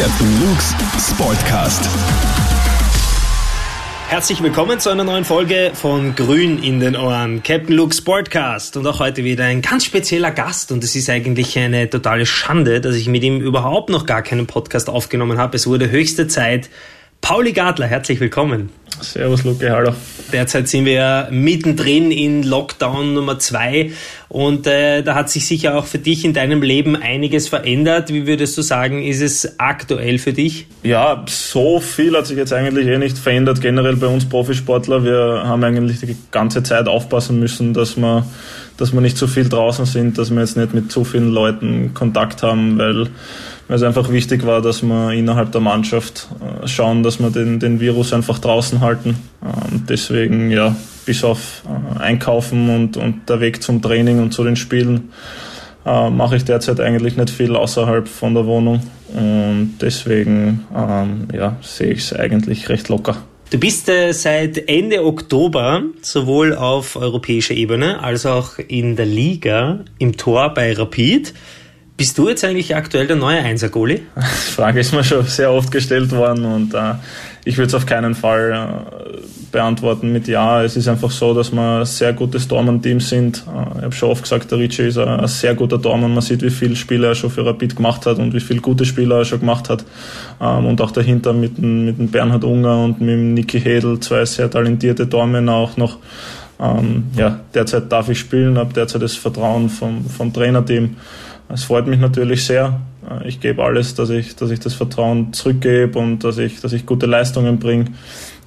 Captain Luke's Sportcast. Herzlich willkommen zu einer neuen Folge von Grün in den Ohren, Captain Luke Sportcast. Und auch heute wieder ein ganz spezieller Gast. Und es ist eigentlich eine totale Schande, dass ich mit ihm überhaupt noch gar keinen Podcast aufgenommen habe. Es wurde höchste Zeit. Pauli Gadler, herzlich willkommen. Servus Luke, hallo. Derzeit sind wir mittendrin in Lockdown Nummer zwei und äh, da hat sich sicher auch für dich in deinem Leben einiges verändert. Wie würdest du sagen, ist es aktuell für dich? Ja, so viel hat sich jetzt eigentlich eh nicht verändert. Generell bei uns Profisportler, wir haben eigentlich die ganze Zeit aufpassen müssen, dass wir, dass wir nicht zu viel draußen sind, dass wir jetzt nicht mit zu vielen Leuten Kontakt haben, weil weil es einfach wichtig war, dass wir innerhalb der Mannschaft äh, schauen, dass wir den, den Virus einfach draußen halten. Ähm, deswegen, ja, bis auf äh, Einkaufen und, und der Weg zum Training und zu den Spielen äh, mache ich derzeit eigentlich nicht viel außerhalb von der Wohnung. Und deswegen, ähm, ja, sehe ich es eigentlich recht locker. Du bist äh, seit Ende Oktober sowohl auf europäischer Ebene als auch in der Liga im Tor bei Rapid. Bist du jetzt eigentlich aktuell der neue Einser-Goalie? Die Frage ist mir schon sehr oft gestellt worden und äh, ich würde es auf keinen Fall äh, beantworten mit Ja. Es ist einfach so, dass wir ein sehr gutes Dormann-Team sind. Äh, ich habe schon oft gesagt, der Ricci ist ein, ein sehr guter Dormann. Man sieht, wie viele Spiele er schon für Rapid gemacht hat und wie viele gute Spiele er schon gemacht hat. Ähm, und auch dahinter mit dem, mit dem Bernhard Unger und mit dem Niki Hedel, zwei sehr talentierte Dormänner auch noch. Ähm, ja, derzeit darf ich spielen, habe derzeit das Vertrauen vom, vom Trainerteam. Es freut mich natürlich sehr. Äh, ich gebe alles, dass ich, dass ich das Vertrauen zurückgebe und dass ich, dass ich gute Leistungen bringe.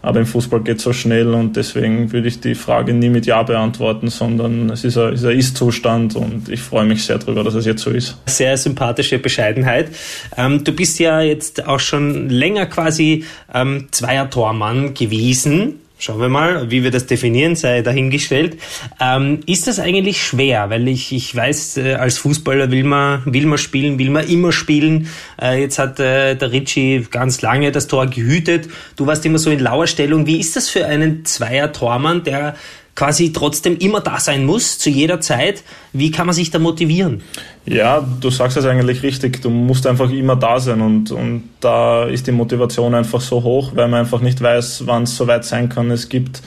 Aber im Fußball geht es so schnell und deswegen würde ich die Frage nie mit Ja beantworten, sondern es ist ein, ein Ist-Zustand und ich freue mich sehr darüber, dass es jetzt so ist. Sehr sympathische Bescheidenheit. Ähm, du bist ja jetzt auch schon länger quasi ähm, Zweier-Tormann gewesen. Schauen wir mal, wie wir das definieren, sei dahingestellt. Ähm, ist das eigentlich schwer? Weil ich, ich weiß, äh, als Fußballer will man, will man spielen, will man immer spielen. Äh, jetzt hat äh, der Ritchie ganz lange das Tor gehütet. Du warst immer so in lauer Stellung. Wie ist das für einen Zweier-Tormann, der quasi trotzdem immer da sein muss, zu jeder Zeit. Wie kann man sich da motivieren? Ja, du sagst es eigentlich richtig. Du musst einfach immer da sein und, und da ist die Motivation einfach so hoch, weil man einfach nicht weiß, wann es soweit sein kann. Es gibt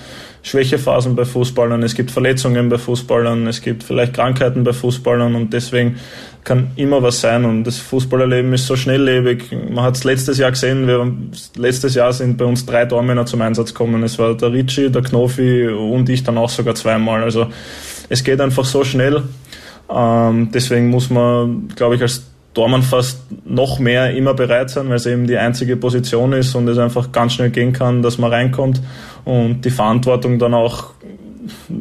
Schwächephasen bei Fußballern, es gibt Verletzungen bei Fußballern, es gibt vielleicht Krankheiten bei Fußballern und deswegen kann immer was sein und das Fußballerleben ist so schnelllebig. Man hat es letztes Jahr gesehen, wir, letztes Jahr sind bei uns drei Dormänner zum Einsatz gekommen. Es war der Ricci, der Knofi und ich dann auch sogar zweimal. Also es geht einfach so schnell. Ähm, deswegen muss man, glaube ich, als Dormann fast noch mehr immer bereit sein, weil es eben die einzige Position ist und es einfach ganz schnell gehen kann, dass man reinkommt und die Verantwortung dann auch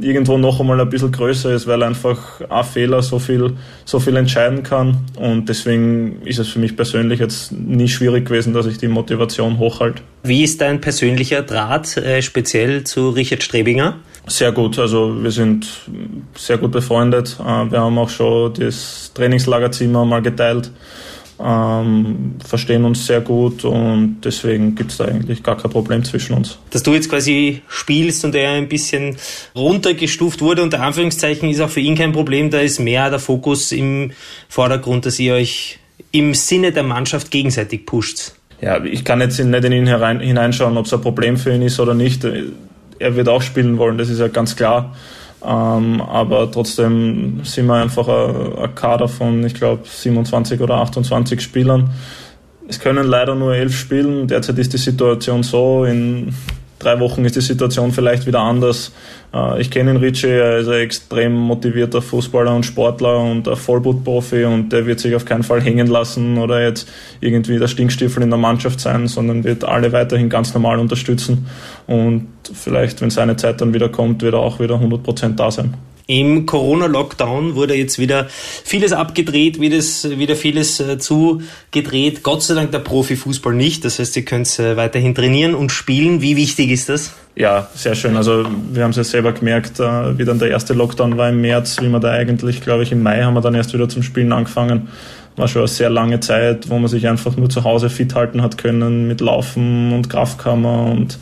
irgendwo noch einmal ein bisschen größer ist, weil einfach ein Fehler so viel, so viel entscheiden kann. Und deswegen ist es für mich persönlich jetzt nie schwierig gewesen, dass ich die Motivation hochhalte. Wie ist dein persönlicher Draht äh, speziell zu Richard Strebinger? Sehr gut, also wir sind sehr gut befreundet. Äh, wir haben auch schon das Trainingslagerzimmer mal geteilt ähm, verstehen uns sehr gut und deswegen gibt es da eigentlich gar kein Problem zwischen uns. Dass du jetzt quasi spielst und er ein bisschen runtergestuft wurde, unter Anführungszeichen, ist auch für ihn kein Problem. Da ist mehr der Fokus im Vordergrund, dass ihr euch im Sinne der Mannschaft gegenseitig pusht. Ja, ich kann jetzt nicht in ihn herein, hineinschauen, ob es ein Problem für ihn ist oder nicht. Er wird auch spielen wollen, das ist ja ganz klar. Ähm, aber trotzdem sind wir einfach ein, Kader von, ich glaube, 27 oder 28 Spielern. Es können leider nur elf spielen. Derzeit ist die Situation so, in drei Wochen ist die Situation vielleicht wieder anders. Äh, ich kenne ihn Richie, er ist ein extrem motivierter Fußballer und Sportler und ein Vollblutprofi und der wird sich auf keinen Fall hängen lassen oder jetzt irgendwie der Stinkstiefel in der Mannschaft sein, sondern wird alle weiterhin ganz normal unterstützen und vielleicht, wenn seine Zeit dann wieder kommt, wird er auch wieder 100% da sein. Im Corona-Lockdown wurde jetzt wieder vieles abgedreht, wieder, vieles äh, zugedreht. Gott sei Dank der Profifußball nicht. Das heißt, ihr könnt äh, weiterhin trainieren und spielen. Wie wichtig ist das? Ja, sehr schön. Also wir haben es ja selber gemerkt, äh, wie dann der erste Lockdown war im März, wie man da eigentlich, glaube ich, im Mai haben wir dann erst wieder zum Spielen angefangen. War schon eine sehr lange Zeit, wo man sich einfach nur zu Hause fit halten hat können mit Laufen und Kraftkammer und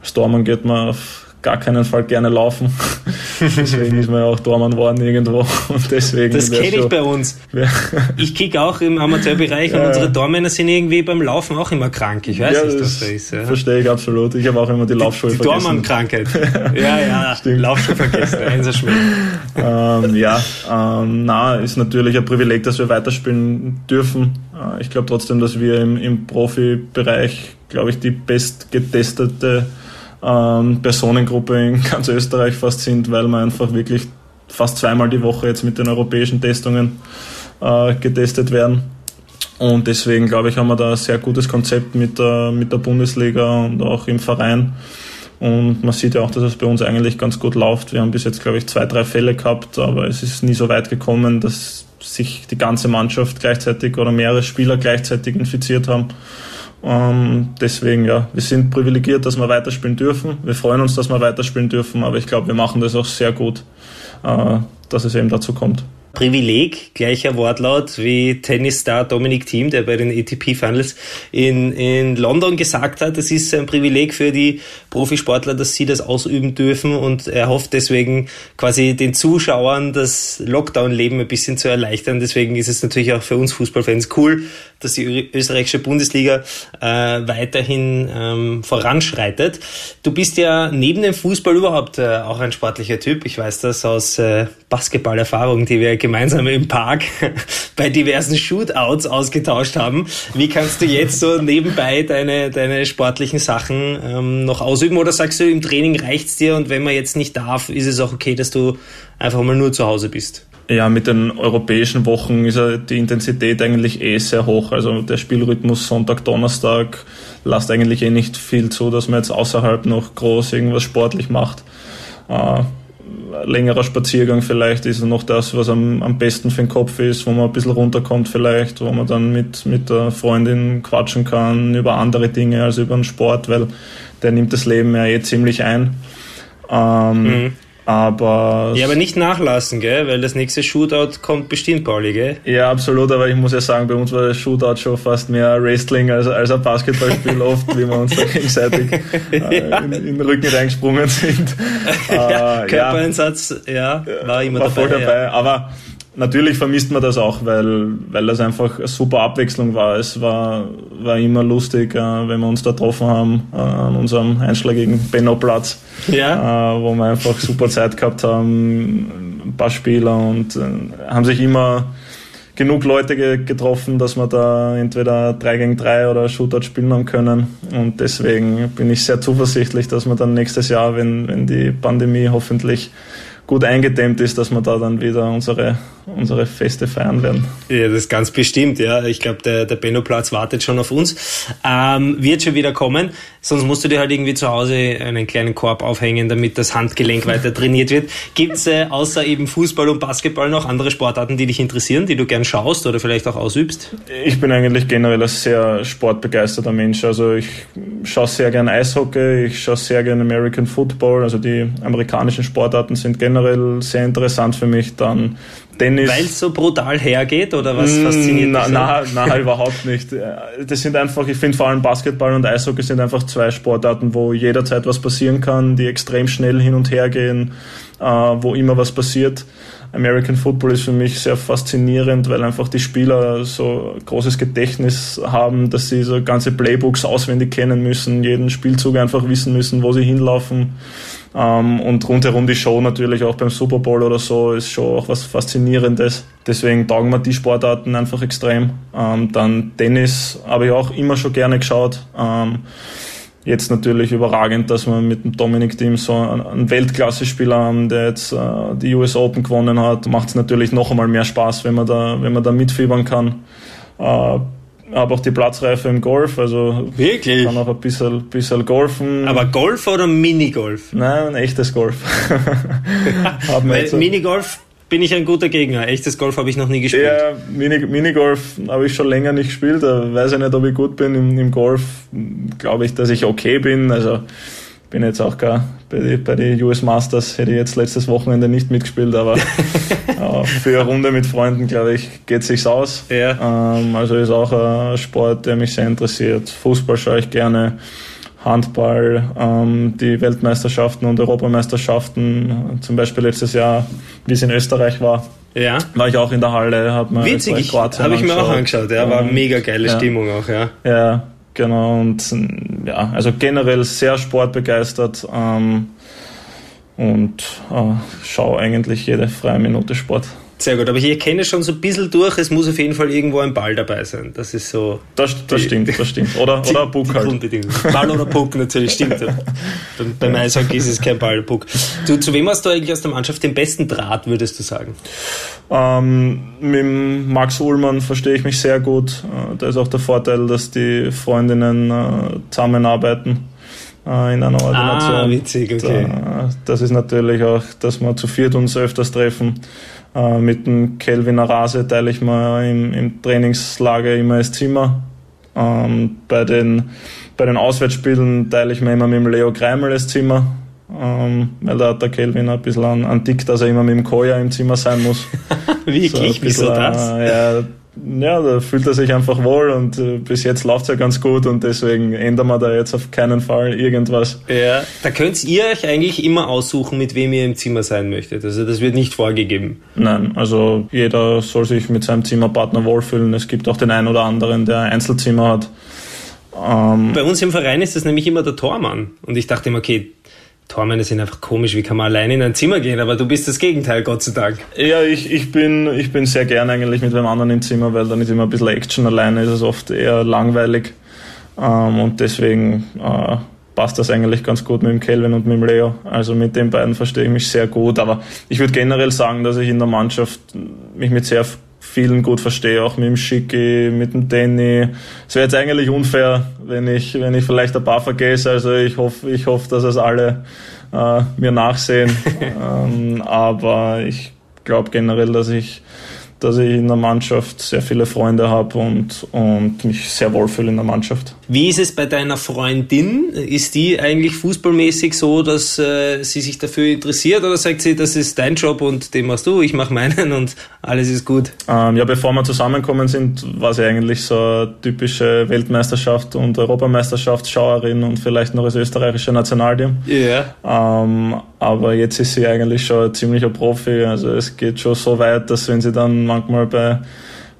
als Dormann geht man auf gar keinen Fall gerne laufen. deswegen ist man ja auch Tormann geworden irgendwo. Und deswegen das kenne ich bei uns. ich kicke auch im Amateurbereich ja, und unsere Tormänner sind irgendwie beim Laufen auch immer krank. Ich weiß ja, nicht, was das ist. Ja. Verstehe ich absolut. Ich habe auch immer die Laufschuhe die, die vergessen. Tormann-Krankheit. ja, ja, Stimmt. Laufschuhe vergessen. ähm, ja, ähm, na, ist natürlich ein Privileg, dass wir weiterspielen dürfen. Äh, ich glaube trotzdem, dass wir im, im Profibereich, glaube ich, die bestgetestete ähm, Personengruppe in ganz Österreich fast sind, weil wir einfach wirklich fast zweimal die Woche jetzt mit den europäischen Testungen äh, getestet werden. Und deswegen glaube ich, haben wir da ein sehr gutes Konzept mit der, mit der Bundesliga und auch im Verein. Und man sieht ja auch, dass es bei uns eigentlich ganz gut läuft. Wir haben bis jetzt, glaube ich, zwei, drei Fälle gehabt, aber es ist nie so weit gekommen, dass sich die ganze Mannschaft gleichzeitig oder mehrere Spieler gleichzeitig infiziert haben. Ähm, deswegen, ja, wir sind privilegiert, dass wir weiterspielen dürfen. Wir freuen uns, dass wir weiterspielen dürfen, aber ich glaube, wir machen das auch sehr gut, äh, dass es eben dazu kommt. Privileg, gleicher Wortlaut wie Tennisstar Dominic Thiem, der bei den ATP Finals in, in London gesagt hat, es ist ein Privileg für die Profisportler, dass sie das ausüben dürfen und er hofft deswegen quasi den Zuschauern das Lockdown-Leben ein bisschen zu erleichtern. Deswegen ist es natürlich auch für uns Fußballfans cool, dass die österreichische Bundesliga äh, weiterhin ähm, voranschreitet. Du bist ja neben dem Fußball überhaupt äh, auch ein sportlicher Typ. Ich weiß das aus äh, Basketballerfahrung, die wir gemeinsam im Park bei diversen Shootouts ausgetauscht haben. Wie kannst du jetzt so nebenbei deine, deine sportlichen Sachen ähm, noch ausüben? Oder sagst du, im Training reicht's dir und wenn man jetzt nicht darf, ist es auch okay, dass du einfach mal nur zu Hause bist? Ja, mit den europäischen Wochen ist die Intensität eigentlich eh sehr hoch. Also der Spielrhythmus Sonntag, Donnerstag lasst eigentlich eh nicht viel zu, dass man jetzt außerhalb noch groß irgendwas sportlich macht. Äh, längerer Spaziergang vielleicht ist noch das, was am, am besten für den Kopf ist, wo man ein bisschen runterkommt vielleicht, wo man dann mit, mit der Freundin quatschen kann über andere Dinge als über den Sport, weil der nimmt das Leben ja eh ziemlich ein. Ähm, mhm. Aber. Ja, aber nicht nachlassen, gell? Weil das nächste Shootout kommt bestimmt, Pauli, gell? Ja, absolut, aber ich muss ja sagen, bei uns war das Shootout schon fast mehr Wrestling als, als ein Basketballspiel oft, wie wir uns da gegenseitig äh, ja. in, in, den Rücken reingesprungen sind. ja, äh, Körpereinsatz, ja, war immer war dabei. Voll dabei. Ja. Aber natürlich vermisst man das auch, weil, weil das einfach eine super Abwechslung war. Es war, war immer lustig, äh, wenn wir uns da getroffen haben äh, an unserem einschlägigen Benno-Platz, ja. äh, wo wir einfach super Zeit gehabt haben, ein paar Spieler und äh, haben sich immer genug Leute ge getroffen, dass wir da entweder 3 gegen 3 oder Shootout spielen haben können. Und deswegen bin ich sehr zuversichtlich, dass wir dann nächstes Jahr, wenn, wenn die Pandemie hoffentlich gut eingedämmt ist, dass wir da dann wieder unsere, unsere Feste feiern werden. Ja, das ist ganz bestimmt, ja. Ich glaube, der, der Benno-Platz wartet schon auf uns. Ähm, wird schon wieder kommen. Sonst musst du dir halt irgendwie zu Hause einen kleinen Korb aufhängen, damit das Handgelenk weiter trainiert wird. Gibt's äh, außer eben Fußball und Basketball noch andere Sportarten, die dich interessieren, die du gern schaust oder vielleicht auch ausübst? Ich bin eigentlich generell ein sehr sportbegeisterter Mensch. Also ich schaue sehr gern Eishockey, ich schaue sehr gern American Football. Also die amerikanischen Sportarten sind generell sehr interessant für mich. Dann. Weil es so brutal hergeht oder was mm, fasziniert dich? Na, na, na, überhaupt nicht. Das sind einfach, ich finde vor allem Basketball und Eishockey sind einfach zwei Sportarten, wo jederzeit was passieren kann, die extrem schnell hin und her gehen, äh, wo immer was passiert. American Football ist für mich sehr faszinierend, weil einfach die Spieler so großes Gedächtnis haben, dass sie so ganze Playbooks auswendig kennen müssen, jeden Spielzug einfach wissen müssen, wo sie hinlaufen. Ähm, und rundherum die Show natürlich auch beim Super Bowl oder so ist schon auch was Faszinierendes. Deswegen taugen mir die Sportarten einfach extrem. Ähm, dann Tennis habe ich auch immer schon gerne geschaut. Ähm, jetzt natürlich überragend, dass wir mit dem Dominic Team so einen Weltklasse-Spieler haben, der jetzt äh, die US Open gewonnen hat. Macht es natürlich noch einmal mehr Spaß, wenn man da, wenn man da mitfiebern kann. Äh, habe auch die Platzreife im Golf, also Wirklich? kann auch ein bisschen, bisschen golfen. Aber Golf oder Minigolf? Nein, ein echtes Golf. Weil Minigolf bin ich ein guter Gegner. Echtes Golf habe ich noch nie gespielt. Ja, Mini, Minigolf habe ich schon länger nicht gespielt. Da weiß ich nicht, ob ich gut bin im, im Golf. Glaube ich, dass ich okay bin. Also bin jetzt auch gar bei den bei die US Masters hätte ich jetzt letztes Wochenende nicht mitgespielt, aber äh, für eine Runde mit Freunden, glaube ich, geht es sich aus. Ja. Ähm, also ist auch ein Sport, der mich sehr interessiert. Fußball schaue ich gerne. Handball, ähm, die Weltmeisterschaften und Europameisterschaften, zum Beispiel letztes Jahr, wie es in Österreich war. Ja. War ich auch in der Halle, hat man Witzig, ich, habe ich mir auch angeschaut, ja, war mega geile ja. Stimmung auch, ja. Ja, genau, und ja, also generell sehr sportbegeistert ähm, und äh, schaue eigentlich jede freie Minute Sport. Sehr gut, aber ich erkenne schon so ein bisschen durch, es muss auf jeden Fall irgendwo ein Ball dabei sein. Das ist so. Das, das die, stimmt, das stimmt. Oder, die, oder Puck halt. Ball oder Puck natürlich, stimmt. beim, beim Eishockey ist es kein Ball oder Puck. Du, zu wem hast du eigentlich aus der Mannschaft den besten Draht, würdest du sagen? Ähm, mit Max Ullmann verstehe ich mich sehr gut. Äh, da ist auch der Vorteil, dass die Freundinnen äh, zusammenarbeiten in einer Ordination. Ah, witzig, okay. das ist natürlich auch, dass wir zu viert uns öfters treffen. Äh, mit dem Kelvin Arase teile ich mir im, im Trainingslager immer das Zimmer. Ähm, bei, den, bei den Auswärtsspielen teile ich mir immer mit dem Leo Kreimel das Zimmer. Ähm, weil da hat der Kelvin ein bisschen an, an Dick, dass er immer mit dem Koja im Zimmer sein muss. Wirklich? So Wieso das? Ja, ja, da fühlt er sich einfach wohl und äh, bis jetzt läuft es ja ganz gut und deswegen ändern wir da jetzt auf keinen Fall irgendwas. Ja, da könnt ihr euch eigentlich immer aussuchen, mit wem ihr im Zimmer sein möchtet. Also das wird nicht vorgegeben. Nein, also jeder soll sich mit seinem Zimmerpartner wohlfühlen. Es gibt auch den einen oder anderen, der ein Einzelzimmer hat. Ähm, Bei uns im Verein ist das nämlich immer der Tormann. Und ich dachte immer, okay, Tormänner sind einfach komisch, wie kann man allein in ein Zimmer gehen, aber du bist das Gegenteil, Gott sei Dank. Ja, ich, ich, bin, ich bin sehr gern eigentlich mit einem anderen im Zimmer, weil dann ist immer ein bisschen Action, alleine ist es oft eher langweilig ähm, und deswegen äh, passt das eigentlich ganz gut mit dem Kelvin und mit dem Leo. Also mit den beiden verstehe ich mich sehr gut, aber ich würde generell sagen, dass ich in der Mannschaft mich mit sehr vielen gut verstehe, auch mit dem Schicki, mit dem Danny. Es wäre jetzt eigentlich unfair, wenn ich, wenn ich vielleicht ein paar vergesse. Also ich hoffe, ich hoffe, dass es alle äh, mir nachsehen. ähm, aber ich glaube generell, dass ich dass ich in der Mannschaft sehr viele Freunde habe und, und mich sehr wohlfühle in der Mannschaft. Wie ist es bei deiner Freundin? Ist die eigentlich fußballmäßig so, dass äh, sie sich dafür interessiert oder sagt sie, das ist dein Job und den machst du, ich mache meinen und alles ist gut? Ähm, ja, bevor wir zusammengekommen sind, war sie eigentlich so eine typische Weltmeisterschaft und Europameisterschaftsschauerin und vielleicht noch als österreichische Nationalteam. Ja. Ähm, aber jetzt ist sie eigentlich schon ein ziemlicher Profi. Also es geht schon so weit, dass wenn sie dann manchmal bei,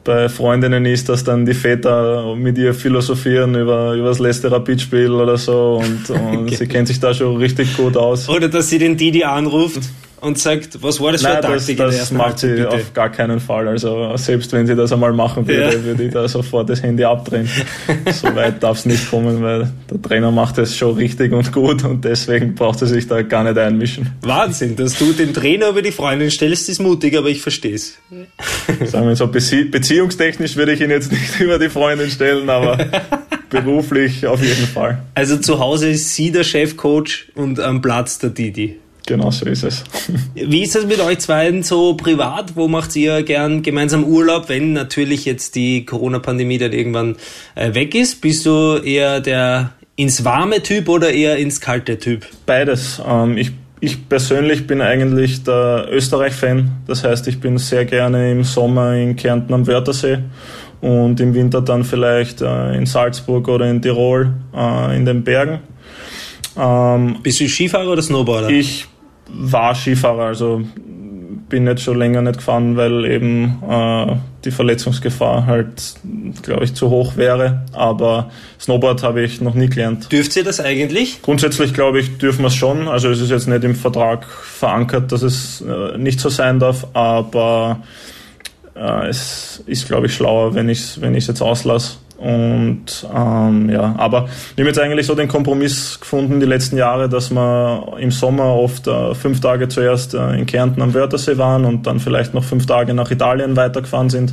bei Freundinnen ist, dass dann die Väter mit ihr philosophieren über, über das letzte Rapidspiel oder so und, und okay. sie kennt sich da schon richtig gut aus. Oder dass sie den Didi anruft und sagt, was war das für eine Taktik das, das macht sie bitte? auf gar keinen Fall. Also selbst wenn sie das einmal machen würde, ja. würde ich da sofort das Handy abdrehen. so weit darf es nicht kommen, weil der Trainer macht es schon richtig und gut und deswegen braucht er sich da gar nicht einmischen. Wahnsinn, dass du den Trainer über die Freundin stellst, ist mutig, aber ich verstehe es. Sagen wir so, beziehungstechnisch würde ich ihn jetzt nicht über die Freundin stellen, aber beruflich auf jeden Fall. Also zu Hause ist sie der Chefcoach und am Platz der Didi. Genau so ist es. Wie ist das mit euch beiden so privat? Wo macht ihr gern gemeinsam Urlaub, wenn natürlich jetzt die Corona-Pandemie dann irgendwann äh, weg ist? Bist du eher der ins warme Typ oder eher ins kalte Typ? Beides. Ähm, ich, ich persönlich bin eigentlich der Österreich-Fan. Das heißt, ich bin sehr gerne im Sommer in Kärnten am Wörthersee und im Winter dann vielleicht äh, in Salzburg oder in Tirol äh, in den Bergen. Ähm, Bist du Skifahrer oder Snowboarder? Ich war Skifahrer, also bin jetzt schon länger nicht gefahren, weil eben äh, die Verletzungsgefahr halt, glaube ich, zu hoch wäre. Aber Snowboard habe ich noch nie gelernt. Dürft ihr das eigentlich? Grundsätzlich glaube ich, dürfen wir es schon. Also es ist jetzt nicht im Vertrag verankert, dass es äh, nicht so sein darf, aber äh, es ist, glaube ich, schlauer, wenn ich es wenn jetzt auslasse. Und ähm, ja, aber wir haben jetzt eigentlich so den Kompromiss gefunden die letzten Jahre, dass wir im Sommer oft äh, fünf Tage zuerst äh, in Kärnten am Wörthersee waren und dann vielleicht noch fünf Tage nach Italien weitergefahren sind,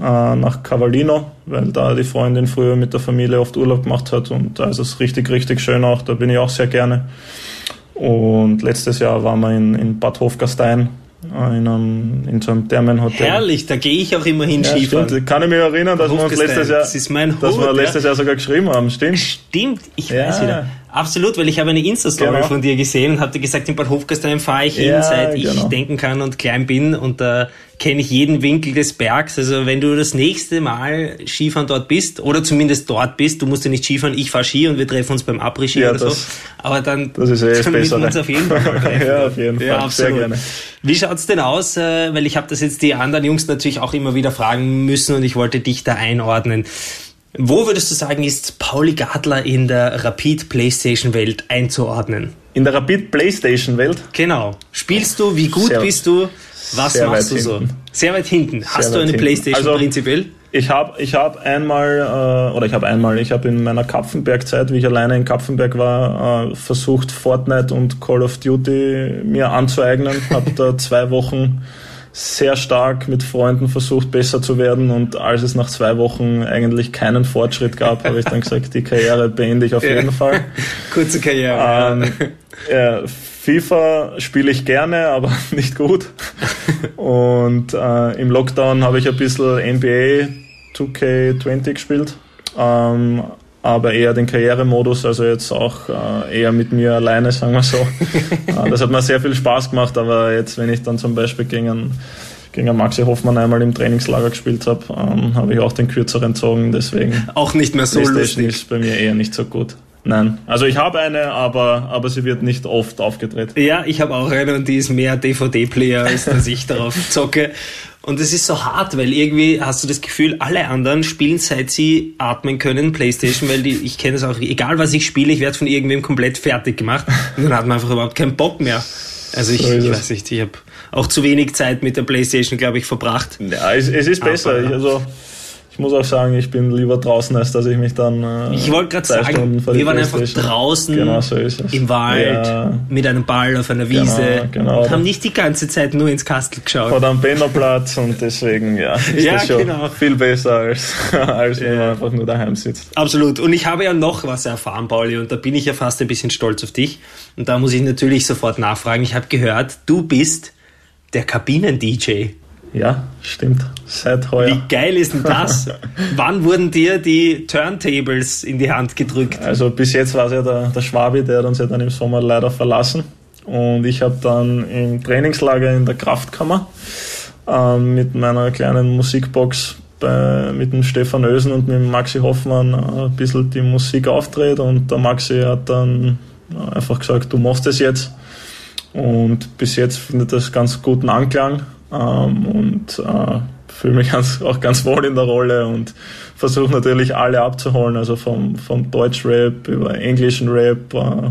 äh, nach Cavallino, weil da die Freundin früher mit der Familie oft Urlaub gemacht hat und da ist es richtig, richtig schön auch, da bin ich auch sehr gerne. Und letztes Jahr waren wir in, in Bad Hofgastein in, einem, in so einem Thermenhotel. Herrlich, da gehe ich auch immer hin ja, Skifahren. Stimmt. Kann ich mich erinnern, dass wir uns letztes Jahr, das ist mein dass wir letztes Jahr sogar geschrieben haben, stimmt? Stimmt, ich ja. weiß wieder. Absolut, weil ich habe eine Insta-Story Genau. von dir gesehen und hatte gesagt, in Bad Hofgastein fahre ich hin, Ja, seit ich genau. denken kann und klein bin und da kenne ich jeden Winkel des Bergs. Also wenn du das nächste Mal Skifahren dort bist oder zumindest dort bist, du musst ja nicht Skifahren, ich fahre Ski und wir treffen uns beim Après-Ski Ja, oder so. das- Aber dann das ist eh müssen wir uns auf jeden Fall treffen. Ja, auf jeden Ja, Fall. Sehr absolut. gerne. Wie schaut's denn aus? Äh, Weil ich habe das jetzt die anderen Jungs natürlich auch immer wieder fragen müssen und ich wollte dich da einordnen. Wo würdest du sagen, ist Pauli Gadler in der Rapid Playstation Welt einzuordnen? In der Rapid Playstation Welt Genau. Spielst du? Wie gut Sehr- bist du? Was sehr machst du so? hinten. Sehr weit hinten. Hast du weit eine hinten. Playstation Also- prinzipiell? Ich habe ich hab einmal, äh, oder ich habe einmal, ich habe in meiner Kapfenberg-Zeit, wie ich alleine in Kapfenberg war, äh, versucht, Fortnite und Call of Duty mir anzueignen. habe da zwei Wochen sehr stark mit Freunden versucht, besser zu werden. Und als es nach zwei Wochen eigentlich keinen Fortschritt gab, habe ich dann gesagt, die Karriere beende ich auf jeden Fall. Kurze Karriere. Ähm, ja, FIFA spiele ich gerne, aber nicht gut. Und äh, im Lockdown habe ich ein bisschen NBA 2K20 gespielt, ähm, aber eher den Karrieremodus, also jetzt auch äh, eher mit mir alleine, sagen wir so. äh, das hat mir sehr viel Spaß gemacht, aber jetzt, wenn ich dann zum Beispiel gegen einen, gegen Maxi Hoffmann einmal im Trainingslager gespielt habe, ähm, habe ich auch den kürzeren gezogen, deswegen auch nicht mehr so lustig. ist bei mir eher nicht so gut. Nein, also ich habe eine, aber, aber sie wird nicht oft aufgedreht. Ja, ich habe auch eine und die ist mehr DVD-Player, als dass ich darauf zocke. Und es ist so hart, weil irgendwie hast du das Gefühl, alle anderen spielen seit sie atmen können Playstation, weil die, ich kenne es auch, egal was ich spiele, ich werde von irgendwem komplett fertig gemacht und dann hat man einfach überhaupt keinen Bock mehr. Also ich, So ich weiß nicht, ich habe auch zu wenig Zeit mit der Playstation, glaube ich, verbracht. Ja, es, es ist besser. Aber- Ich, also, ich muss auch sagen, ich bin lieber draußen, als dass ich mich dann. Äh, Ich wollte gerade zwei sagen, vor wir waren einfach draußen Genau so im Wald Ja, mit einem Ball auf einer Wiese genau. und haben nicht die ganze Zeit nur ins Kastel geschaut. oder am Bennerplatz und deswegen, ja, ist Ja, das schon genau. viel besser, als, als wenn man einfach nur daheim sitzt. Absolut. Und ich habe ja noch was erfahren, Pauli, und da bin ich ja fast ein bisschen stolz auf dich. Und da muss ich natürlich sofort nachfragen. Ich habe gehört, du bist der Kabinen-DJ. Ja, stimmt. Seit heuer. Wie geil ist denn das? Wann wurden dir die Turntables in die Hand gedrückt? Also bis jetzt war es ja der, der Schwabi, der hat uns ja dann im Sommer leider verlassen. Und ich habe dann im Trainingslager in der Kraftkammer ähm, mit meiner kleinen Musikbox bei, mit dem Stefan Ösen und mit dem Maxi Hoffmann äh, ein bisschen die Musik aufdreht. Und der Maxi hat dann äh, einfach gesagt, du machst es jetzt. Und bis jetzt findet das ganz guten Anklang ähm, und äh, fühle mich ganz, auch ganz wohl in der Rolle und versuche natürlich alle abzuholen, also vom, vom Deutsch-Rap über englischen Rap, äh,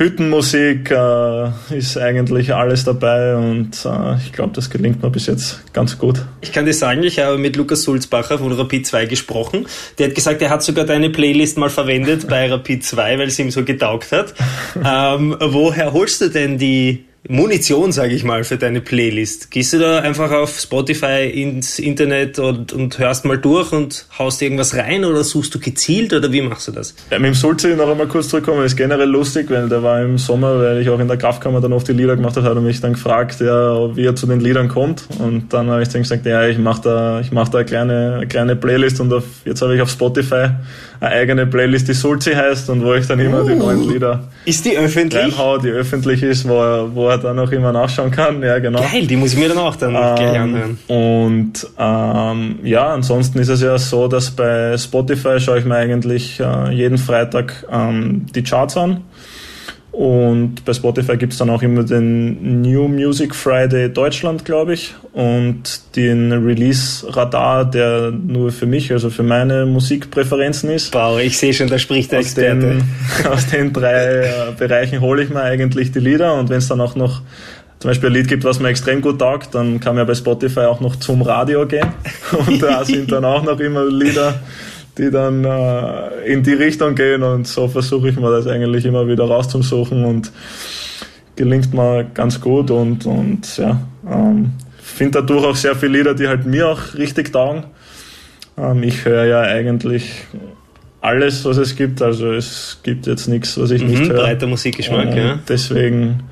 Hüttenmusik äh, ist eigentlich alles dabei und äh, ich glaube, das gelingt mir bis jetzt ganz gut. Ich kann dir sagen, ich habe mit Lukas Sulzbacher von Rapid 2 gesprochen. Der hat gesagt, er hat sogar deine Playlist mal verwendet bei Rapid 2, weil es ihm so getaugt hat. ähm, woher holst du denn die Munition, sage ich mal, für deine Playlist? Gehst du da einfach auf Spotify ins Internet und, und hörst mal durch und haust irgendwas rein oder suchst du gezielt oder wie machst du das? Ja, mit dem Sulzi noch einmal kurz zurückkommen, ist generell lustig, weil der war im Sommer, weil ich auch in der Kraftkammer dann oft die Lieder gemacht habe, hat er mich dann gefragt, ja, wie er zu den Liedern kommt. Und dann habe ich dann gesagt, ja, ich mache da, ich mach da eine kleine, eine kleine Playlist und auf, jetzt habe ich auf Spotify eine eigene Playlist, die Sulzi heißt und wo ich dann immer die neuen Lieder Ist die öffentlich? reinhau, die öffentlich ist, wo er, wo er dann auch immer nachschauen kann. Ja, genau. Geil, die muss ich mir dann auch dann gleich anhören. Ähm, und ähm, ja, ansonsten ist es ja so, dass bei Spotify schaue ich mir eigentlich äh, jeden Freitag ähm, die Charts an. Und bei Spotify gibt es dann auch immer den New Music Friday Deutschland, glaube ich, und den Release-Radar, der nur für mich, also für meine Musikpräferenzen ist. Wow, ich sehe schon, da spricht der Aus Experte. den, aus den drei äh, Bereichen hole ich mir eigentlich die Lieder und wenn es dann auch noch zum Beispiel ein Lied gibt, was mir extrem gut taugt, dann kann man ja bei Spotify auch noch zum Radio gehen und da sind dann auch noch immer Lieder, die dann äh, in die Richtung gehen und so versuche ich mir das eigentlich immer wieder rauszusuchen und gelingt mir ganz gut und, und ja, ähm, finde dadurch auch sehr viele Lieder, die halt mir auch richtig taugen. Ähm, ich höre ja eigentlich alles, was es gibt, also es gibt jetzt nichts, was ich nicht Mhm, höre. breiter Musikgeschmack, Und ja. Deswegen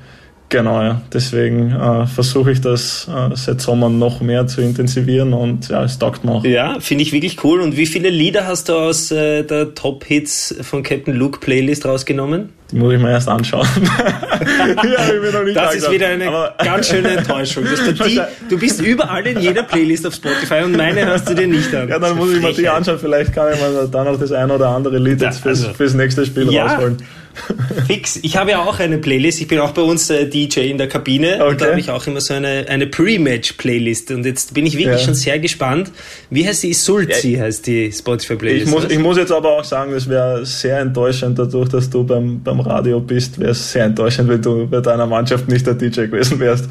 Genau, ja. Deswegen äh, versuche ich das äh, seit Sommer noch mehr zu intensivieren und ja, es taugt mir auch. Ja, finde ich wirklich cool. Und wie viele Lieder hast du aus äh, der Top Hits von Captain Luke Playlist rausgenommen? Die muss ich mir erst anschauen. ja, ich bin noch nicht das ist wieder eine aber ganz schöne Enttäuschung. Du, die, du, bist überall in jeder Playlist auf Spotify und meine hast du dir nicht an. Ja, dann muss ich mir die anschauen. Vielleicht kann ich mir dann noch das ein oder andere Lied jetzt fürs, also, fürs nächste Spiel ja, rausholen. Fix. Ich habe ja auch eine Playlist. Ich bin auch bei uns äh, DJ in der Kabine okay. und da habe ich auch immer so eine, eine Pre-Match-Playlist. Und jetzt bin ich wirklich ja. schon sehr gespannt. Wie heißt die? Sulzi ja. heißt die Spotify-Playlist. Ich muss, ich muss jetzt aber auch sagen, es wäre sehr enttäuschend dadurch, dass du beim, beim Radio bist, wäre es sehr enttäuschend, wenn du bei deiner Mannschaft nicht der DJ gewesen wärst.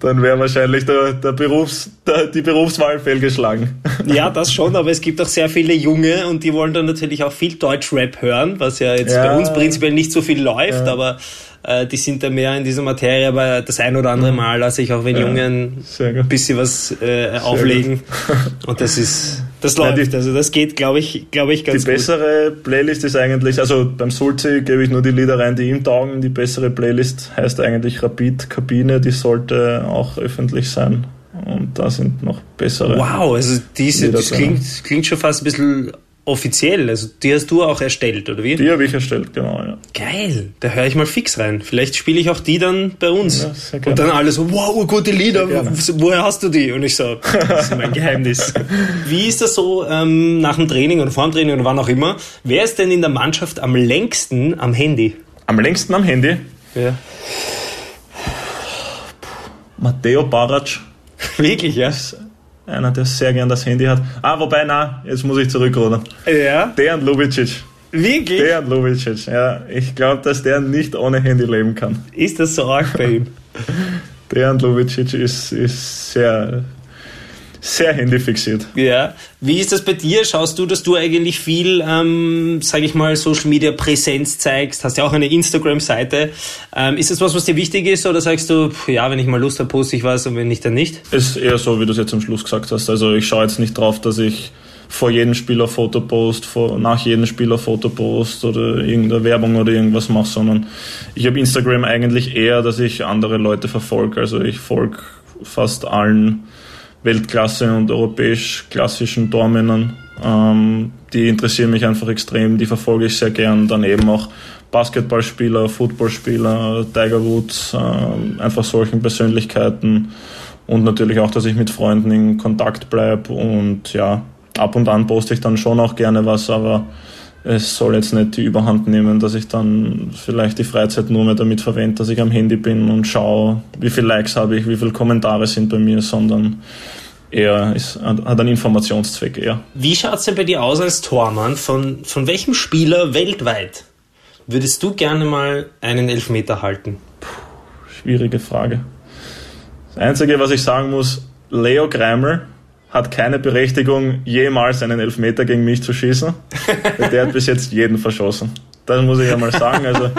Dann wäre wahrscheinlich der, der Berufs, der, die Berufswahl fehlgeschlagen. Ja, das schon, aber es gibt auch sehr viele Junge und die wollen dann natürlich auch viel Deutsch-Rap hören, was ja jetzt bei uns prinzipiell nicht so viel läuft, ja. aber äh, die sind da mehr in dieser Materie, aber das ein oder andere mhm. Mal lasse ich auch wenn ja, Jungen ein bisschen was äh, auflegen. Und das ist, das läuft. Die, also das geht, glaube ich, glaube ich, ganz Die bessere gut. Playlist ist eigentlich, also beim Sulzi gebe ich nur die Lieder rein, die ihm taugen. Die bessere Playlist heißt eigentlich Rapid Kabine, die sollte auch öffentlich sein. Und da sind noch bessere. Wow, also diese, das klingt, klingt schon fast ein bisschen offiziell, also die hast du auch erstellt, oder wie? Die habe ich erstellt, genau, ja. Geil, da höre ich mal fix rein. Vielleicht spiele ich auch die dann bei uns. Ja. Und dann alle so, wow, gute Lieder, woher hast du die? Und ich so, das ist mein Geheimnis. wie ist das so ähm, nach dem Training oder vor dem Training oder wann auch immer? Wer ist denn in der Mannschaft am längsten am Handy? Am längsten am Handy? Ja. Matteo Barac. Wirklich, ja? Einer, der sehr gern das Handy hat. Ah, wobei, na, jetzt muss ich zurückrudern. Ja. Dejan Lubicic. Wirklich? Dejan Lubicic, ja. Ich glaube, dass der nicht ohne Handy leben kann. Ist das so arg bei ihm? Dejan Lubicic ist, ist sehr, sehr handyfixiert. Ja. Wie ist das bei dir? Schaust du, dass du eigentlich viel, ähm, sage ich mal, Social Media Präsenz zeigst? Hast ja auch eine Instagram-Seite. Ähm, ist das was, was dir wichtig ist? Oder sagst du, pff, ja, wenn ich mal Lust habe, poste ich was und wenn nicht, dann nicht? Ist eher so, wie du es jetzt am Schluss gesagt hast. Also ich schaue jetzt nicht drauf, dass ich vor jedem Spieler Foto post, vor, nach jedem Spieler Foto post oder irgendeine Werbung oder irgendwas mache, sondern ich habe Instagram eigentlich eher, dass ich andere Leute verfolge. Also ich folge fast allen Weltklasse und europäisch klassischen Tormännern. Ähm, die interessieren mich einfach extrem, die verfolge ich sehr gern. Dann eben auch Basketballspieler, Footballspieler, Tiger Woods, äh, einfach solchen Persönlichkeiten. Und natürlich auch, dass ich mit Freunden in Kontakt bleibe. Und ja, ab und an poste ich dann schon auch gerne was, aber es soll jetzt nicht die Überhand nehmen, dass ich dann vielleicht die Freizeit nur mehr damit verwende, dass ich am Handy bin und schaue, wie viele Likes habe ich, wie viele Kommentare sind bei mir, sondern eher ist, hat einen Informationszweck eher. Wie schaut es denn bei dir aus als Tormann? Von, von welchem Spieler weltweit würdest du gerne mal einen Elfmeter halten? Puh, schwierige Frage. Das Einzige, was ich sagen muss, Leo Greimer hat keine Berechtigung, jemals einen Elfmeter gegen mich zu schießen. Der hat bis jetzt jeden verschossen. Das muss ich ja mal sagen. Also,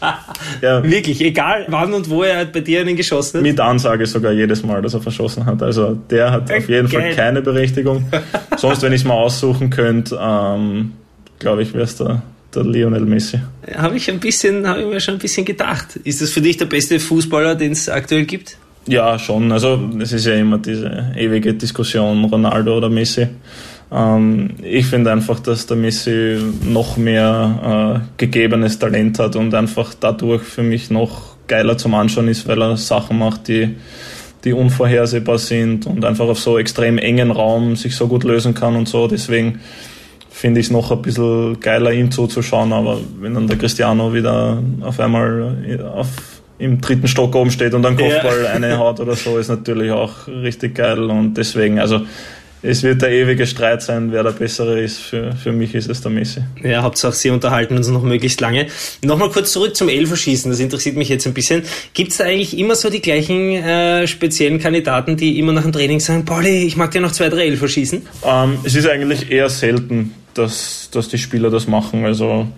ja, Wirklich, egal wann und wo er bei dir einen geschossen hat? Mit Ansage sogar jedes Mal, dass er verschossen hat. Also der hat auf jeden Geil. Fall keine Berechtigung. Sonst, wenn ich es mal aussuchen könnte, ähm, glaube ich, wäre es der, der Lionel Messi. Habe ich, ein bisschen, hab ich mir schon ein bisschen gedacht. Ist das für dich der beste Fußballer, den es aktuell gibt? Ja, schon. Also es ist ja immer diese ewige Diskussion, Ronaldo oder Messi. Ähm, ich finde einfach, dass der Messi noch mehr äh, gegebenes Talent hat und einfach dadurch für mich noch geiler zum Anschauen ist, weil er Sachen macht, die, die unvorhersehbar sind und einfach auf so extrem engen Raum sich so gut lösen kann und so. Deswegen finde ich es noch ein bisschen geiler, ihm zuzuschauen. Aber wenn dann der Cristiano wieder auf einmal auf im dritten Stock oben steht und dann Kopfball ja. eine haut oder so, ist natürlich auch richtig geil und deswegen, also es wird der ewige Streit sein, wer der Bessere ist. Für, für mich ist es der Messi. Ja, Hauptsache Sie unterhalten uns noch möglichst lange. Nochmal kurz zurück zum Elferschießen, das interessiert mich jetzt ein bisschen. Gibt es da eigentlich immer so die gleichen äh, speziellen Kandidaten, die immer nach dem Training sagen, Pauli, ich mag dir noch zwei, drei Elferschießen? Ähm, es ist eigentlich eher selten, dass, dass die Spieler das machen. Also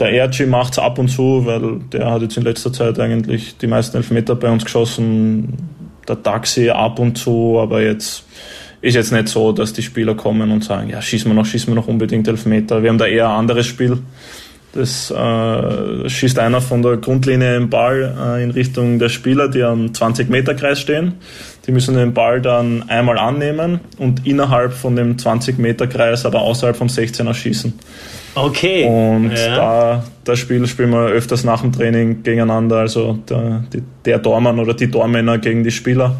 der Erci macht es ab und zu, weil der hat jetzt in letzter Zeit eigentlich die meisten Elfmeter bei uns geschossen. Der Taxi ab und zu, aber jetzt ist jetzt nicht so, dass die Spieler kommen und sagen, ja, schießen wir noch, schießen wir noch unbedingt Elfmeter. Wir haben da eher ein anderes Spiel. Das äh, schießt einer von der Grundlinie im Ball äh, in Richtung der Spieler, die am 20-Meter-Kreis stehen. Die müssen den Ball dann einmal annehmen und innerhalb von dem 20-Meter-Kreis, aber außerhalb vom 16er schießen. Okay. Und ja. da, das Spiel spielen wir öfters nach dem Training gegeneinander, also der, der Tormann oder die Tormänner gegen die Spieler.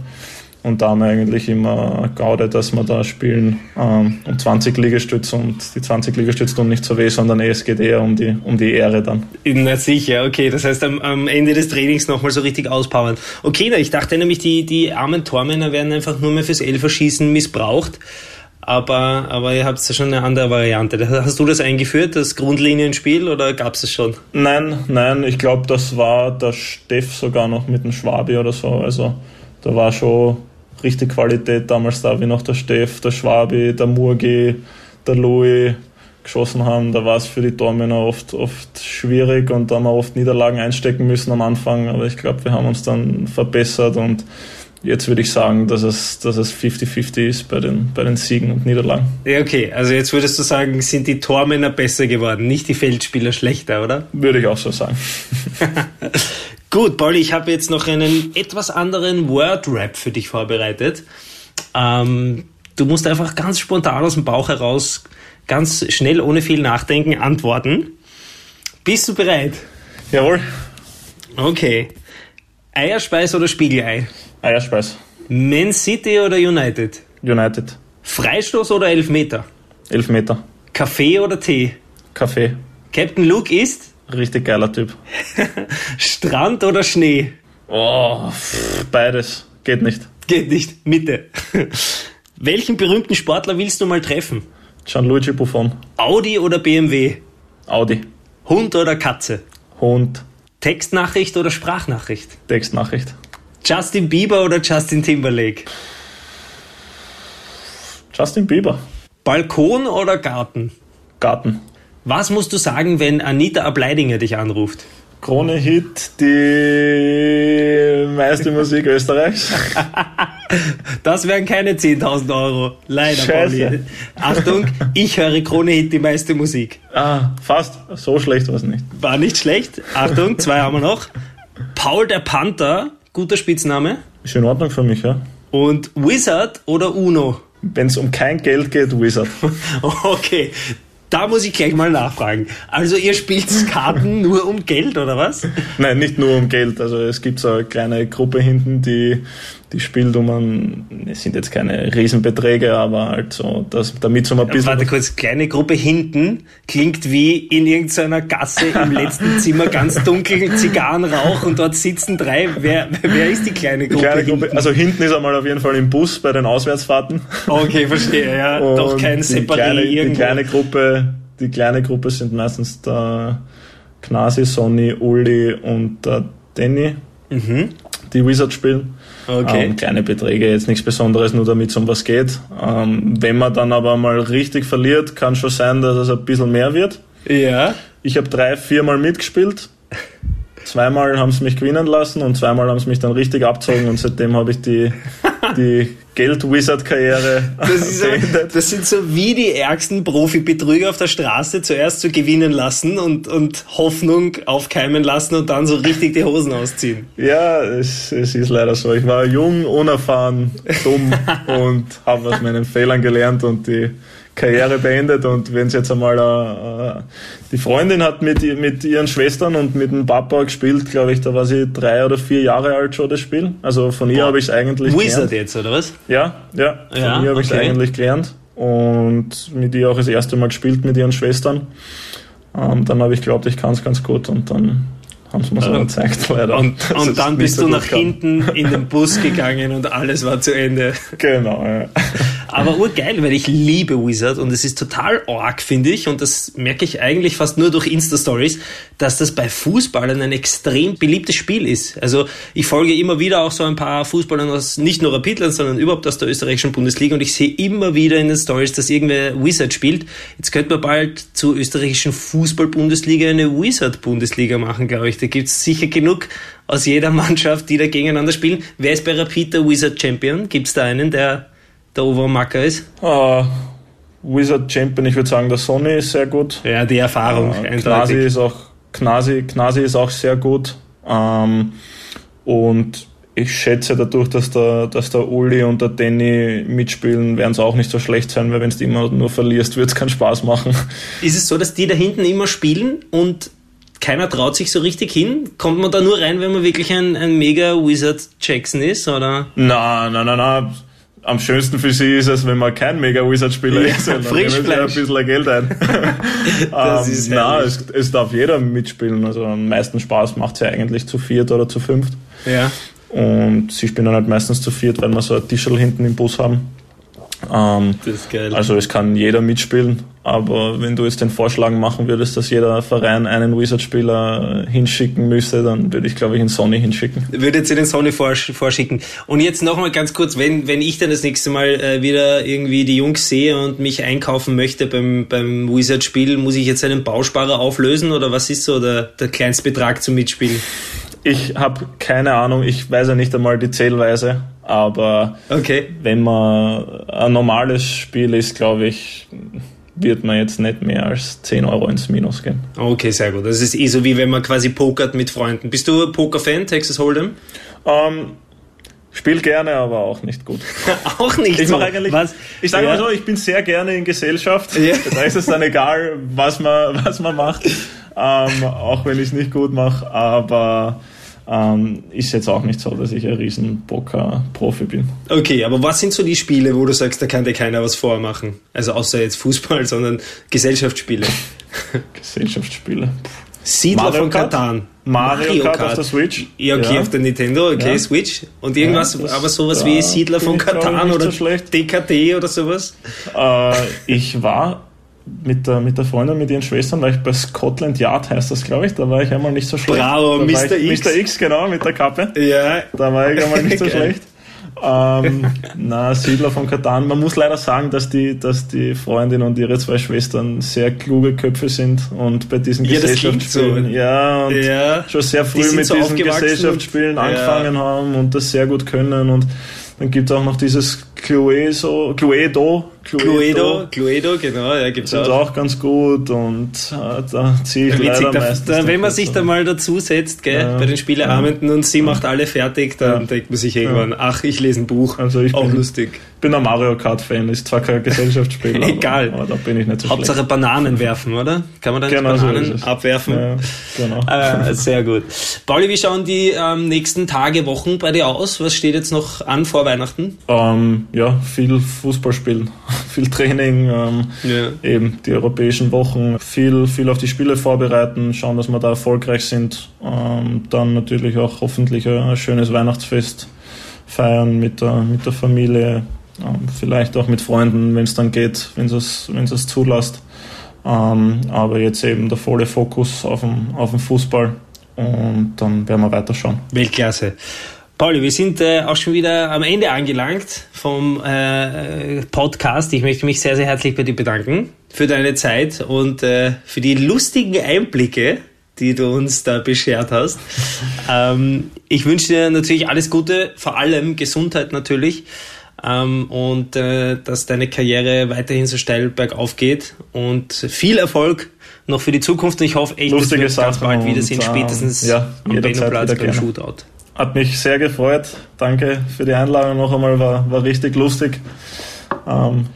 Und da haben wir eigentlich immer Gaude, dass wir da spielen ähm, um 20 Liegestütze und die 20 Liegestütze tun nicht so weh, sondern es geht eher um die, um die Ehre dann. Na sicher, okay. Das heißt am, am Ende des Trainings nochmal so richtig auspowern. Okay, na, ich dachte nämlich, die, die armen Tormänner werden einfach nur mehr fürs Elferschießen missbraucht. Aber, aber ihr habt ja schon eine andere Variante. Hast du das eingeführt, das Grundlinienspiel, oder gab es das schon? Nein, nein, ich glaube, das war der Steff sogar noch mit dem Schwabi oder so. Also da war schon richtig Qualität damals da, wie noch der Steff, der Schwabi, der Murgi, der Louis geschossen haben. Da war es für die Tormänner oft, oft schwierig und da haben wir oft Niederlagen einstecken müssen am Anfang. Aber ich glaube, wir haben uns dann verbessert und jetzt würde ich sagen, dass es, dass es 50-50 ist bei den, bei den Siegen und Niederlagen. Ja, okay. Also jetzt würdest du sagen, sind die Tormänner besser geworden, nicht die Feldspieler schlechter, oder? Würde ich auch so sagen. Gut, Pauli, ich habe jetzt noch einen etwas anderen Word-Rap für dich vorbereitet. Ähm, du musst einfach ganz spontan aus dem Bauch heraus, ganz schnell, ohne viel Nachdenken, antworten. Bist du bereit? Jawohl. Okay. Eierspeis oder Spiegelei? Eierspeis. Man City oder United? United. Freistoß oder Elfmeter? Elfmeter. Kaffee oder Tee? Kaffee. Captain Luke ist? Richtig geiler Typ. Strand oder Schnee? Oh, pff, beides. Geht nicht. Geht nicht. Mitte. Welchen berühmten Sportler willst du mal treffen? Gianluigi Buffon. Audi oder BMW? Audi. Hund oder Katze? Hund. Textnachricht oder Sprachnachricht? Textnachricht. Justin Bieber oder Justin Timberlake? Justin Bieber. Balkon oder Garten? Garten. Was musst du sagen, wenn Anita Ableidinger dich anruft? Krone Hit, die meiste Musik Österreichs. Das wären keine 10.000 Euro. Leider, Scheiße. Pauli. Achtung, ich höre Krone Hit die meiste Musik. Ah, fast. So schlecht war es nicht. War nicht schlecht. Achtung, zwei haben wir noch. Paul der Panther, guter Spitzname. Ist in Ordnung für mich, ja. Und Wizard oder Uno? Wenn es um kein Geld geht, Wizard. Okay, da muss ich gleich mal nachfragen. Also ihr spielt Karten nur um Geld oder was? Nein, nicht nur um Geld. Also es gibt so eine kleine Gruppe hinten, die, die um es sind jetzt keine Riesenbeträge, aber halt so, dass, damit so ein bisschen... Warte kurz, kleine Gruppe hinten klingt wie in irgendeiner Gasse im letzten Zimmer ganz dunkel, Zigarrenrauch und dort sitzen drei. Wer, wer ist die kleine Gruppe? Kleine Gruppe, hinten? also hinten ist einmal auf jeden Fall im Bus bei den Auswärtsfahrten. Okay, verstehe, ja. Und Doch kein die Separé kleine, die irgendwo. kleine Gruppe, die kleine Gruppe sind meistens der Knasi, Sonny, Uli und der Danny, die Wizard spielen. Okay. Ähm, kleine Beträge, jetzt nichts Besonderes, nur damit es um was geht. Ähm, wenn man dann aber mal richtig verliert, kann schon sein, dass es ein bisschen mehr wird. Ja. Ich habe drei, viermal mitgespielt. Zweimal haben sie mich gewinnen lassen und zweimal haben sie mich dann richtig abzogen und seitdem habe ich die, die Geld-Wizard-Karriere Das, so, das sind so wie die ärgsten Profi-Betrüger auf der Straße zuerst so gewinnen lassen und, und Hoffnung aufkeimen lassen und dann so richtig die Hosen ausziehen. Ja, es, es ist leider so. Ich war jung, unerfahren, dumm und habe aus meinen Fehlern gelernt und die Karriere beendet. Und wenn es jetzt einmal äh, äh, die Freundin hat mit, mit ihren Schwestern und mit dem Papa gespielt, glaube ich, da war sie drei oder vier Jahre alt schon das Spiel. Also von ihr habe ich es eigentlich Wizard gelernt. jetzt, oder was? Ja, ja, von Ja, ihr habe ich es okay. eigentlich gelernt und mit ihr auch das erste Mal gespielt mit ihren Schwestern. Ähm, dann habe ich geglaubt, ich kann es ganz gut und dann haben sie mir so Und- gezeigt, leider. Und, und dann bist so du nach kann. hinten in den Bus gegangen und alles war zu Ende. Genau, ja. Aber urgeil, weil ich liebe Wizard und es ist total arg, finde ich, und das merke ich eigentlich fast nur durch Insta-Stories, dass das bei Fußballern ein extrem beliebtes Spiel ist. Also ich folge immer wieder auch so ein paar Fußballern aus nicht nur Rapidland, sondern überhaupt aus der österreichischen Bundesliga und ich sehe immer wieder in den Stories, dass irgendwer Wizard spielt. Jetzt könnte man bald zur österreichischen Fußball-Bundesliga eine Wizard-Bundesliga machen, glaube ich. Da gibt's sicher genug aus jeder Mannschaft, die da gegeneinander spielen. Wer ist bei Rapid der Wizard Champion? Gibt's da einen, der der Obermacker ist? Ah, Wizard Champion, ich würde sagen, der Sony ist sehr gut. Ja, die Erfahrung. Äh, Knasi ist auch Knasi, Knasi ist auch sehr gut. Ähm, und ich schätze dadurch, dass der, dass der Uli und der Danny mitspielen, werden es auch nicht so schlecht sein, weil wenn du immer nur verlierst, wird es keinen Spaß machen. Ist es so, dass die da hinten immer spielen und keiner traut sich so richtig hin? Kommt man da nur rein, wenn man wirklich ein, ein mega Wizard Jackson ist, oder? Nein, nein, nein, nein. Am schönsten für sie ist es, wenn man kein mega Wizard-Spieler ja, ist, dann nehmen sie ein bisschen Geld ein. das um, ist nein, es, es, darf jeder mitspielen. Also am meisten Spaß macht es ja eigentlich zu viert oder zu fünft. Ja. Und sie spielen dann halt meistens zu viert, weil wir so ein Tischel hinten im Bus haben. Ähm, das ist geil. Also es kann jeder mitspielen, aber wenn du jetzt den Vorschlag machen würdest, dass jeder Verein einen Wizard-Spieler hinschicken müsste, dann würde ich, glaube ich, einen Sony hinschicken. Würde jetzt den Sony vorsch vorschicken. Und jetzt nochmal ganz kurz, wenn, wenn ich dann das nächste Mal äh, wieder irgendwie die Jungs sehe und mich einkaufen möchte beim, beim Wizard-Spiel, muss ich jetzt einen Bausparer auflösen oder was ist so der, der Kleinstbetrag zum Mitspielen? Ich habe keine Ahnung, ich weiß ja nicht einmal die Zählweise, aber okay. wenn man ein normales Spiel ist, glaube ich, wird man jetzt nicht mehr als 10 Euro ins Minus gehen. Okay, sehr gut. Das ist eh so wie wenn man quasi pokert mit Freunden. Bist du Poker-Fan, Texas Hold'em? Ähm, Spiel gerne, aber auch nicht gut. auch nicht ich so. Eigentlich, was? Ich sage ja. mal so, ich bin sehr gerne in Gesellschaft. Ja. Da ist es dann egal, was man, was man macht. Ähm, auch wenn ich es nicht gut mache. Aber ähm, ist jetzt auch nicht so, dass ich ein riesen Poker-Profi bin. Okay, aber was sind so die Spiele, wo du sagst, da kann dir keiner was vormachen? Also außer jetzt Fußball, sondern Gesellschaftsspiele. Gesellschaftsspiele. Siedler Mario von Katan. Mario, Mario Kart, Kart, auf der Switch. Ja, okay, ja. auf der Nintendo, okay, ja. Switch. Und irgendwas, ja, aber sowas wie Siedler von Katan oder so DKT oder sowas? Äh, ich war mit der, mit der Freundin, mit ihren Schwestern, war ich bei Scotland Yard, heißt das, glaube ich. Da war ich einmal nicht so schlecht. Bravo, Mr. X. Mr. X, genau, mit der Kappe. Ja. Da war ich einmal nicht so schlecht. Ähm, na, Siedler von Katan. Man muss leider sagen, dass die, dass die Freundin und ihre zwei Schwestern sehr kluge Köpfe sind und bei diesen ja, Gesellschaftsspielen, so. ja, und ja. schon sehr früh die mit so diesen Gesellschaftsspielen angefangen ja. haben und das sehr gut können und dann gibt es auch noch dieses Cluedo, Cluedo, Cluedo, Cluedo, genau, ja, gibt's auch. auch ganz gut und äh, da ziehe ich ja, leider da, meistens da, Wenn man sich da mal dazu setzt, gell, ja, bei den Spieleabenden ja. und sie macht alle fertig, dann denkt man sich irgendwann, ach, ich lese ein Buch, also ich auch bin, lustig. bin ein Mario Kart Fan, ist zwar kein Gesellschaftsspiel, Egal. Aber, aber, da bin ich nicht so Hauptsache schlecht. Bananen werfen, oder? Kann man dann genau Bananen so abwerfen? genau. Äh, sehr gut. Pauli, wie schauen die ähm, nächsten Tage, Wochen bei dir aus? Was steht jetzt noch an vor Weihnachten? Ähm, ja, viel Fußball spielen, viel Training, ähm, ja. eben die europäischen Wochen, viel, viel auf die Spiele vorbereiten, schauen, dass wir da erfolgreich sind. Ähm, dann natürlich auch hoffentlich ein schönes Weihnachtsfest feiern mit der, mit der Familie, ähm, vielleicht auch mit Freunden, wenn es dann geht, wenn es wenn es zulässt. Ähm, aber jetzt eben der volle Fokus auf dem, auf dem Fußball und dann werden wir weiterschauen. Weltklasse. Pauli, wir sind äh, auch schon wieder am Ende angelangt vom äh, Podcast. Ich möchte mich sehr, sehr herzlich bei dir bedanken für deine Zeit und äh, für die lustigen Einblicke, die du uns da beschert hast. ähm, ich wünsche dir natürlich alles Gute, vor allem Gesundheit natürlich. Ähm, und äh, dass deine Karriere weiterhin so steil bergauf geht und viel Erfolg noch für die Zukunft. Und ich hoffe echt, Lustige dass wir uns ganz bald wiedersehen, ähm, spätestens ja, am Benno-Platz beim Shootout. Hat mich sehr gefreut. Danke für die Einladung noch einmal, war, war richtig lustig. Ähm,